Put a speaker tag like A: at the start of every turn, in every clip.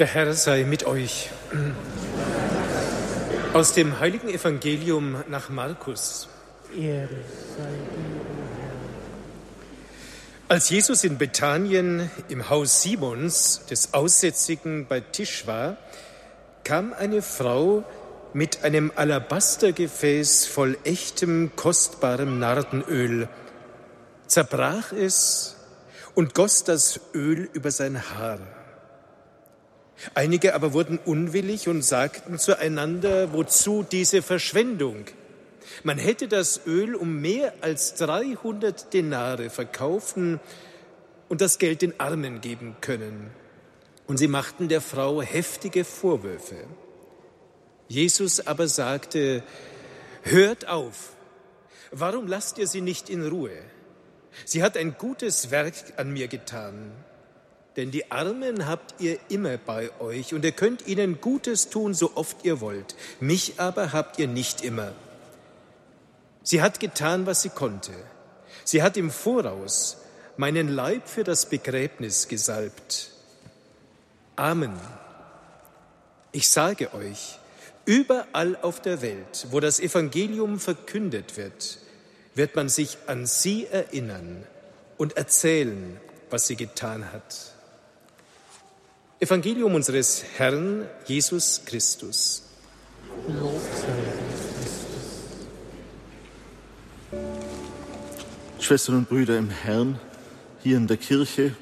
A: Der Herr sei mit euch. Aus dem heiligen Evangelium nach Markus. Ehre sei dir, Als Jesus in Bethanien im Haus Simons des Aussätzigen bei Tisch war, kam eine Frau mit einem Alabastergefäß voll echtem, kostbarem Nardenöl, zerbrach es und goss das Öl über sein Haar. Einige aber wurden unwillig und sagten zueinander, wozu diese Verschwendung? Man hätte das Öl um mehr als 300 Denare verkaufen und das Geld den Armen geben können. Und sie machten der Frau heftige Vorwürfe. Jesus aber sagte, hört auf, warum lasst ihr sie nicht in Ruhe? Sie hat ein gutes Werk an mir getan. Denn die Armen habt ihr immer bei euch und ihr könnt ihnen Gutes tun, so oft ihr wollt. Mich aber habt ihr nicht immer. Sie hat getan, was sie konnte. Sie hat im Voraus meinen Leib für das Begräbnis gesalbt. Amen. Ich sage euch, überall auf der Welt, wo das Evangelium verkündet wird, wird man sich an sie erinnern und erzählen, was sie getan hat. Evangelium unseres Herrn Jesus Christus.
B: Schwestern und Brüder im Herrn, hier in der Kirche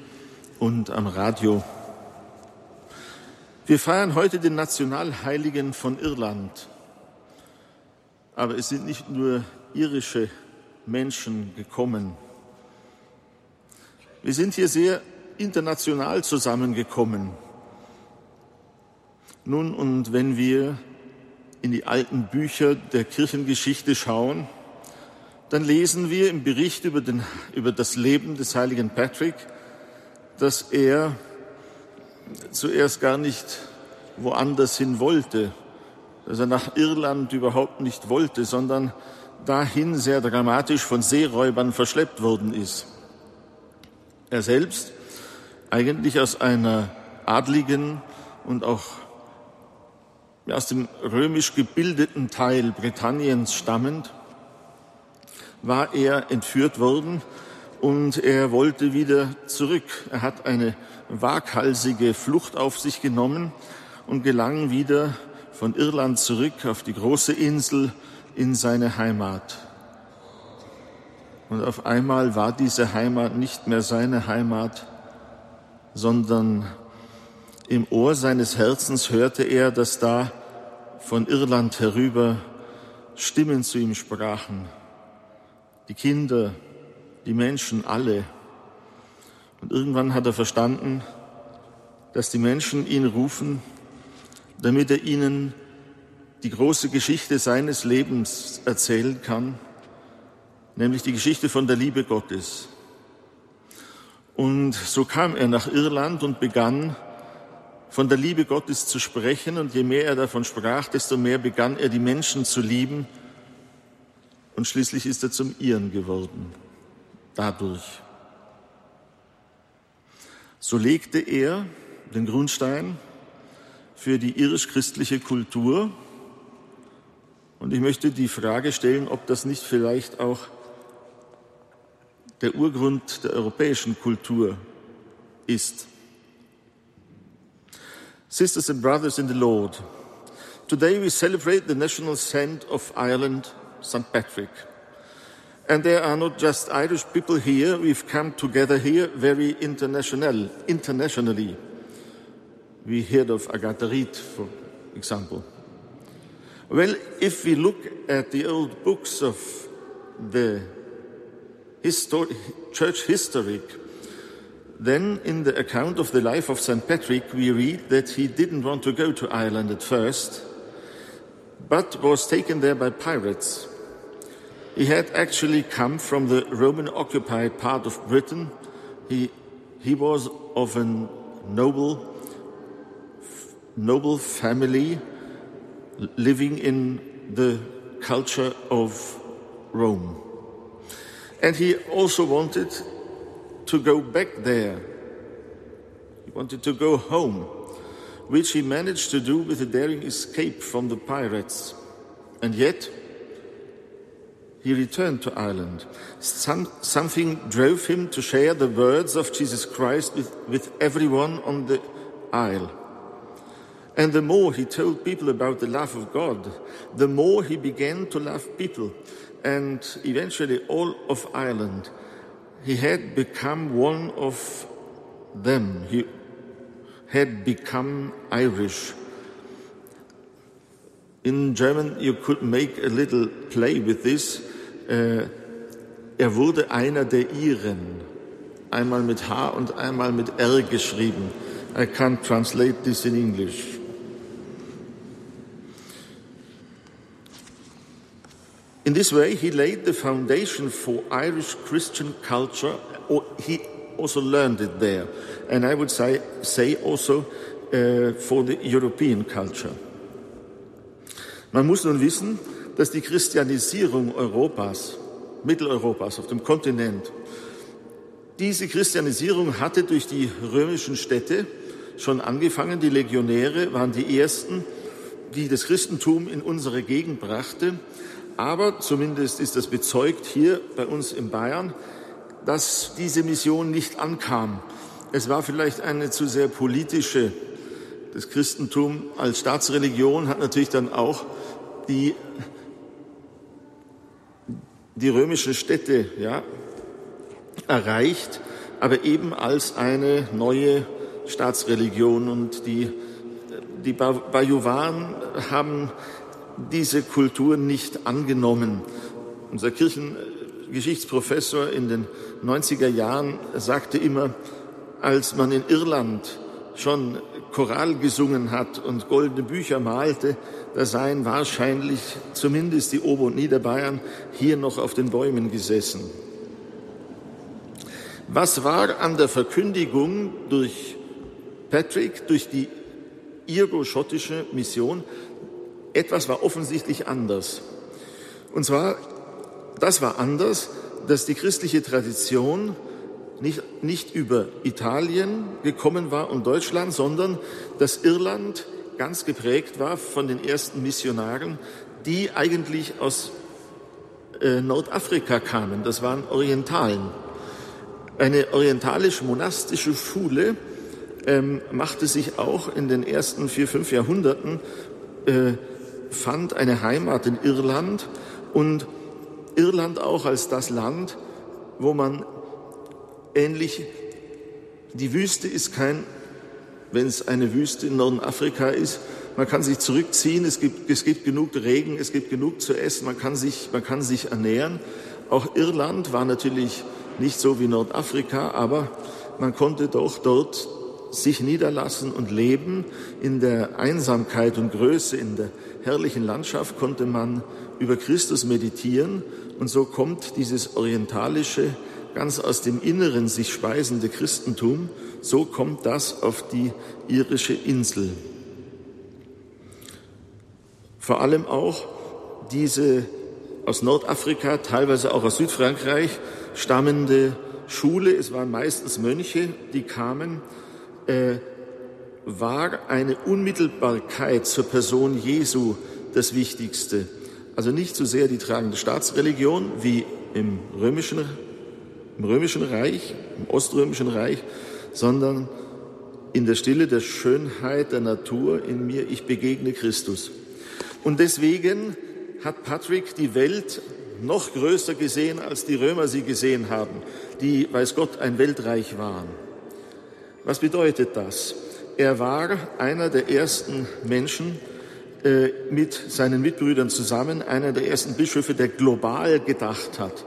B: und am Radio. Wir feiern heute den Nationalheiligen von Irland. Aber es sind nicht nur irische Menschen gekommen. Wir sind hier sehr international zusammengekommen. Nun, und wenn wir in die alten Bücher der Kirchengeschichte schauen, dann lesen wir im Bericht über, den, über das Leben des heiligen Patrick, dass er zuerst gar nicht woanders hin wollte, dass er nach Irland überhaupt nicht wollte, sondern dahin sehr dramatisch von Seeräubern verschleppt worden ist. Er selbst, eigentlich aus einer adligen und auch aus dem römisch gebildeten Teil Britanniens stammend, war er entführt worden und er wollte wieder zurück. Er hat eine waghalsige Flucht auf sich genommen und gelang wieder von Irland zurück auf die große Insel in seine Heimat. Und auf einmal war diese Heimat nicht mehr seine Heimat, sondern im Ohr seines Herzens hörte er, dass da von Irland herüber Stimmen zu ihm sprachen. Die Kinder, die Menschen, alle. Und irgendwann hat er verstanden, dass die Menschen ihn rufen, damit er ihnen die große Geschichte seines Lebens erzählen kann, nämlich die Geschichte von der Liebe Gottes. Und so kam er nach Irland und begann von der Liebe Gottes zu sprechen. Und je mehr er davon sprach, desto mehr begann er die Menschen zu lieben. Und schließlich ist er zum Ihren geworden. Dadurch. So legte er den Grundstein für die irisch-christliche Kultur. Und ich möchte die Frage stellen, ob das nicht vielleicht auch der Urgrund der europäischen Kultur ist. Sisters and brothers in the Lord, today we celebrate the national saint of Ireland, St. Patrick. And there are not just Irish people here, we've come together here very international, internationally. We heard of Agatha Reed, for example. Well, if we look at the old books of the church history, then, in the account of the life of St. Patrick, we read that he didn't want to go to Ireland at first, but was taken there by pirates. He had actually come from the Roman occupied part of Britain. He, he was of a noble, noble family living in the culture of Rome. And he also wanted to go back there. He wanted to go home. which he managed to do with a daring escape from the pirates. And yet, he returned to Ireland. Some, something drove him to share the words of Jesus Christ with, with everyone on the isle. And the more he told people about the love of God, the more he began to love people. And eventually, all of Ireland, he had become one of them. He had become Irish. In German, you could make a little play with this. Äh, er wurde einer der Iren. Einmal mit H und einmal mit R geschrieben. I can't translate this in English. In this way, he laid the foundation for Irish Christian culture. He also learned it there. And I would say, say also uh, for the European culture. Man muss nun wissen, dass die Christianisierung Europas, Mitteleuropas auf dem Kontinent, diese Christianisierung hatte durch die römischen Städte schon angefangen. Die Legionäre waren die ersten, die das Christentum in unsere Gegend brachte. Aber zumindest ist das bezeugt hier bei uns in Bayern, dass diese Mission nicht ankam. Es war vielleicht eine zu sehr politische. Das Christentum als Staatsreligion hat natürlich dann auch die, die römischen Städte ja, erreicht, aber eben als eine neue Staatsreligion. Und die, die Bajuwaren haben diese Kultur nicht angenommen. Unser Kirchengeschichtsprofessor in den 90er Jahren sagte immer, als man in Irland schon Choral gesungen hat und goldene Bücher malte, da seien wahrscheinlich zumindest die Ober- und Niederbayern hier noch auf den Bäumen gesessen. Was war an der Verkündigung durch Patrick, durch die irgo-schottische Mission etwas war offensichtlich anders. Und zwar, das war anders, dass die christliche Tradition nicht, nicht über Italien gekommen war und Deutschland, sondern dass Irland ganz geprägt war von den ersten Missionaren, die eigentlich aus äh, Nordafrika kamen. Das waren Orientalen. Eine orientalisch-monastische Schule ähm, machte sich auch in den ersten vier, fünf Jahrhunderten äh, fand eine Heimat in Irland und Irland auch als das Land, wo man ähnlich, die Wüste ist kein, wenn es eine Wüste in Nordafrika ist, man kann sich zurückziehen, es gibt, es gibt genug Regen, es gibt genug zu essen, man kann, sich, man kann sich ernähren. Auch Irland war natürlich nicht so wie Nordafrika, aber man konnte doch dort sich niederlassen und leben. In der Einsamkeit und Größe, in der herrlichen Landschaft konnte man über Christus meditieren und so kommt dieses orientalische, ganz aus dem Inneren sich speisende Christentum, so kommt das auf die irische Insel. Vor allem auch diese aus Nordafrika, teilweise auch aus Südfrankreich stammende Schule, es waren meistens Mönche, die kamen, äh, war eine Unmittelbarkeit zur Person Jesu das Wichtigste. Also nicht so sehr die tragende Staatsreligion wie im römischen, im römischen Reich, im oströmischen Reich, sondern in der Stille der Schönheit der Natur in mir, ich begegne Christus. Und deswegen hat Patrick die Welt noch größer gesehen, als die Römer sie gesehen haben, die, weiß Gott, ein Weltreich waren. Was bedeutet das? Er war einer der ersten Menschen äh, mit seinen Mitbrüdern zusammen, einer der ersten Bischöfe, der global gedacht hat.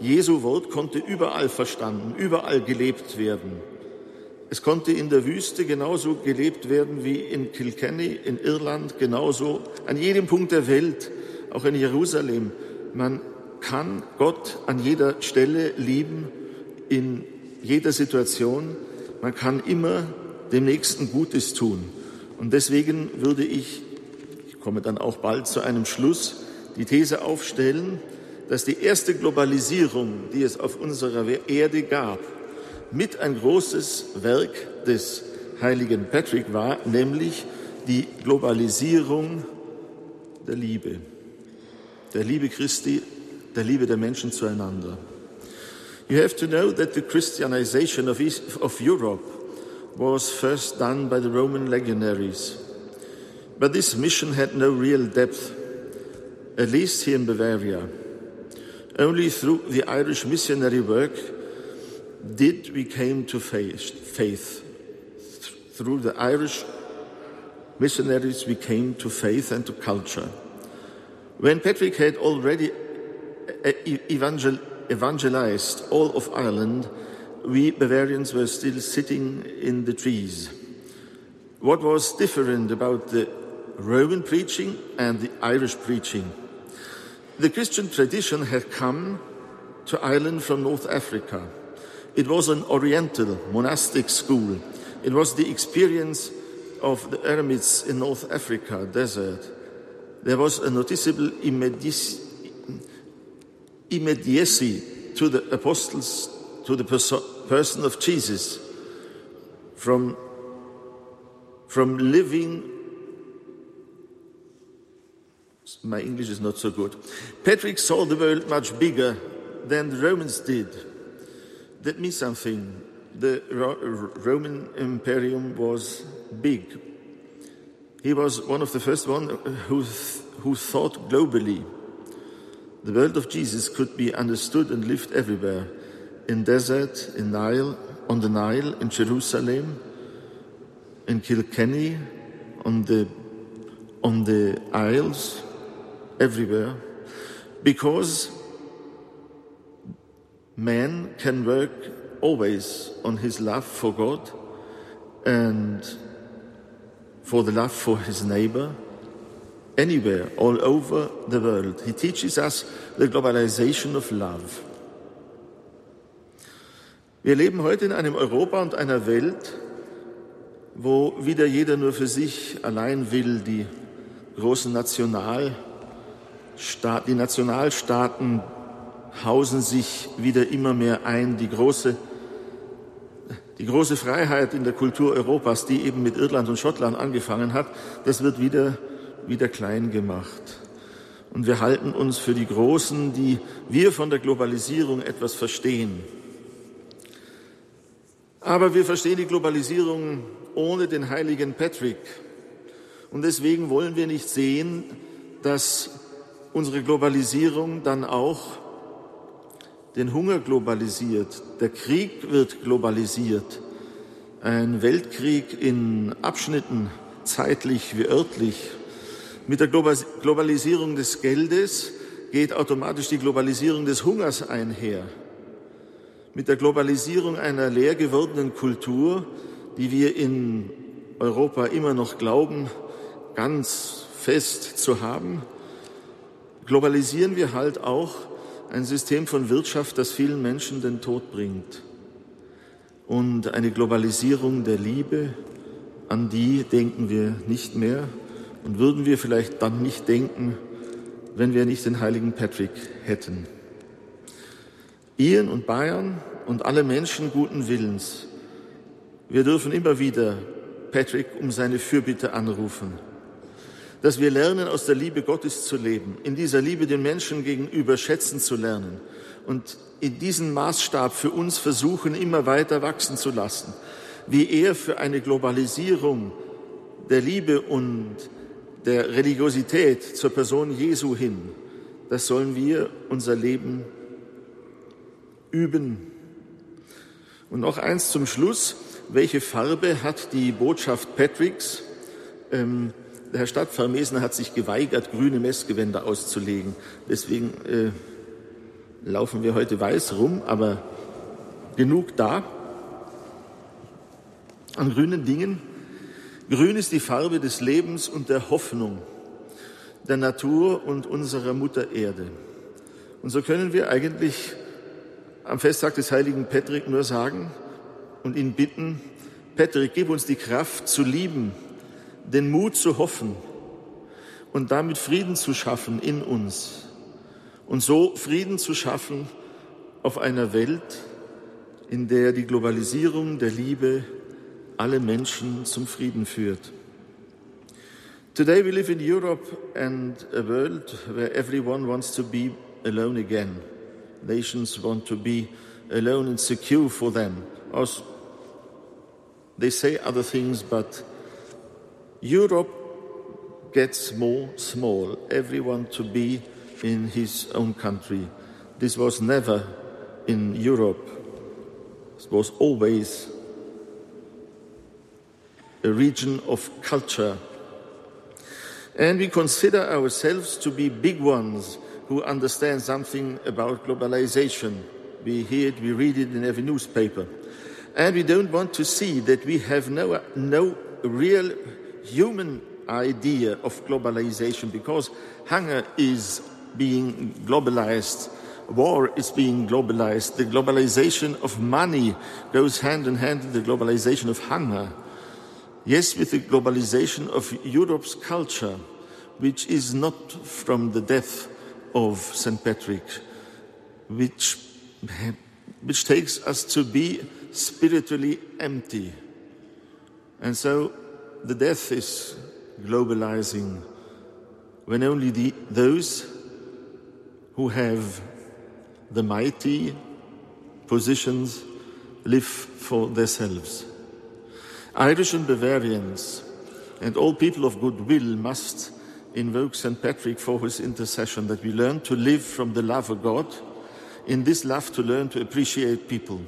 B: Jesu Wort konnte überall verstanden, überall gelebt werden. Es konnte in der Wüste genauso gelebt werden wie in Kilkenny, in Irland, genauso an jedem Punkt der Welt, auch in Jerusalem. Man kann Gott an jeder Stelle lieben, in jeder Situation. Man kann immer dem Nächsten Gutes tun. Und deswegen würde ich, ich komme dann auch bald zu einem Schluss, die These aufstellen, dass die erste Globalisierung, die es auf unserer Erde gab, mit ein großes Werk des heiligen Patrick war, nämlich die Globalisierung der Liebe, der Liebe Christi, der Liebe der Menschen zueinander. You have to know that the Christianization of, East, of Europe was first done by the Roman legionaries. But this mission had no real depth, at least here in Bavaria. Only through the Irish missionary work did we came to faith. Through the Irish missionaries, we came to faith and to culture. When Patrick had already evangelized all of Ireland, we Bavarians were still sitting in the trees. What was different about the Roman preaching and the Irish preaching? The Christian tradition had come to Ireland from North Africa. It was an Oriental monastic school. It was the experience of the eremites in North Africa desert. There was a noticeable immediacy to the apostles, to the person of Jesus, from, from living my English is not so good. Patrick saw the world much bigger than the Romans did. That means something. The Roman Imperium was big. He was one of the first one who, who thought globally. The world of Jesus could be understood and lived everywhere. In desert, in Nile, on the Nile, in Jerusalem, in Kilkenny, on the, on the Isles, everywhere, because man can work always on his love for God and for the love for his neighbor anywhere, all over the world. He teaches us the globalization of love. Wir leben heute in einem Europa und einer Welt, wo wieder jeder nur für sich allein will, die großen National die Nationalstaaten hausen sich wieder immer mehr ein. Die große, die große Freiheit in der Kultur Europas, die eben mit Irland und Schottland angefangen hat, das wird wieder, wieder klein gemacht. Und wir halten uns für die Großen, die wir von der Globalisierung etwas verstehen. Aber wir verstehen die Globalisierung ohne den heiligen Patrick. Und deswegen wollen wir nicht sehen, dass unsere Globalisierung dann auch den Hunger globalisiert. Der Krieg wird globalisiert. Ein Weltkrieg in Abschnitten, zeitlich wie örtlich. Mit der Globalisierung des Geldes geht automatisch die Globalisierung des Hungers einher. Mit der Globalisierung einer leer gewordenen Kultur, die wir in Europa immer noch glauben, ganz fest zu haben, globalisieren wir halt auch ein System von Wirtschaft, das vielen Menschen den Tod bringt. Und eine Globalisierung der Liebe, an die denken wir nicht mehr und würden wir vielleicht dann nicht denken, wenn wir nicht den heiligen Patrick hätten. Iren und Bayern und alle Menschen guten Willens, wir dürfen immer wieder Patrick um seine Fürbitte anrufen dass wir lernen, aus der Liebe Gottes zu leben, in dieser Liebe den Menschen gegenüber schätzen zu lernen und in diesen Maßstab für uns versuchen, immer weiter wachsen zu lassen, wie er für eine Globalisierung der Liebe und der Religiosität zur Person Jesu hin, das sollen wir unser Leben üben. Und noch eins zum Schluss. Welche Farbe hat die Botschaft Patricks? Ähm, der Herr Stadtpfarrer Mesner hat sich geweigert, grüne Messgewänder auszulegen. Deswegen äh, laufen wir heute weiß rum, aber genug da an grünen Dingen. Grün ist die Farbe des Lebens und der Hoffnung, der Natur und unserer Mutter Erde. Und so können wir eigentlich am Festtag des heiligen Patrick nur sagen und ihn bitten, Patrick, gib uns die Kraft zu lieben, den Mut zu hoffen und damit Frieden zu schaffen in uns und so Frieden zu schaffen auf einer Welt, in der die Globalisierung der Liebe alle Menschen zum Frieden führt. Today we live in Europe and a world where everyone wants to be alone again. Nations want to be alone and secure for them. As they say other things, but Europe gets more small. Everyone to be in his own country. This was never in Europe. It was always a region of culture. And we consider ourselves to be big ones who understand something about globalization. We hear it, we read it in every newspaper. And we don't want to see that we have no, no real human idea of globalization because hunger is being globalized, war is being globalized, the globalization of money goes hand in hand with the globalization of hunger. Yes, with the globalization of Europe's culture, which is not from the death of St. Patrick, which, which takes us to be spiritually empty. And so the death is globalizing when only the, those who have the mighty positions live for themselves. Irish and Bavarians and all people of goodwill must invoke St. Patrick for his intercession that we learn to live from the love of God, in this love to learn to appreciate people,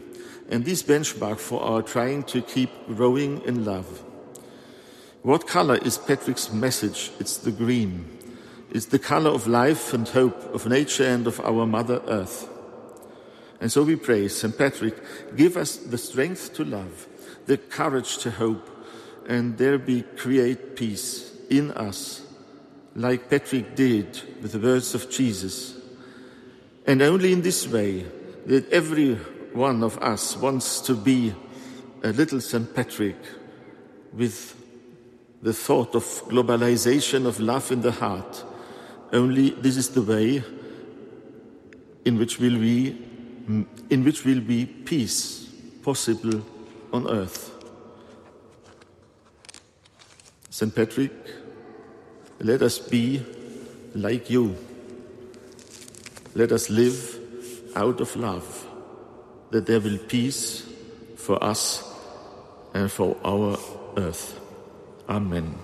B: and this benchmark for our trying to keep growing in love. What color is Patrick's message? It's the green. It's the color of life and hope, of nature and of our Mother Earth. And so we pray, St. Patrick, give us the strength to love the courage to hope, and there be create peace in us, like Patrick did with the words of Jesus. And only in this way that every one of us wants to be a little St. Patrick with the thought of globalization of love in the heart. Only this is the way in which will we in which will be peace possible on earth. St. Patrick, let us be like you. Let us live out of love, that there will peace for us and for our earth. Amen.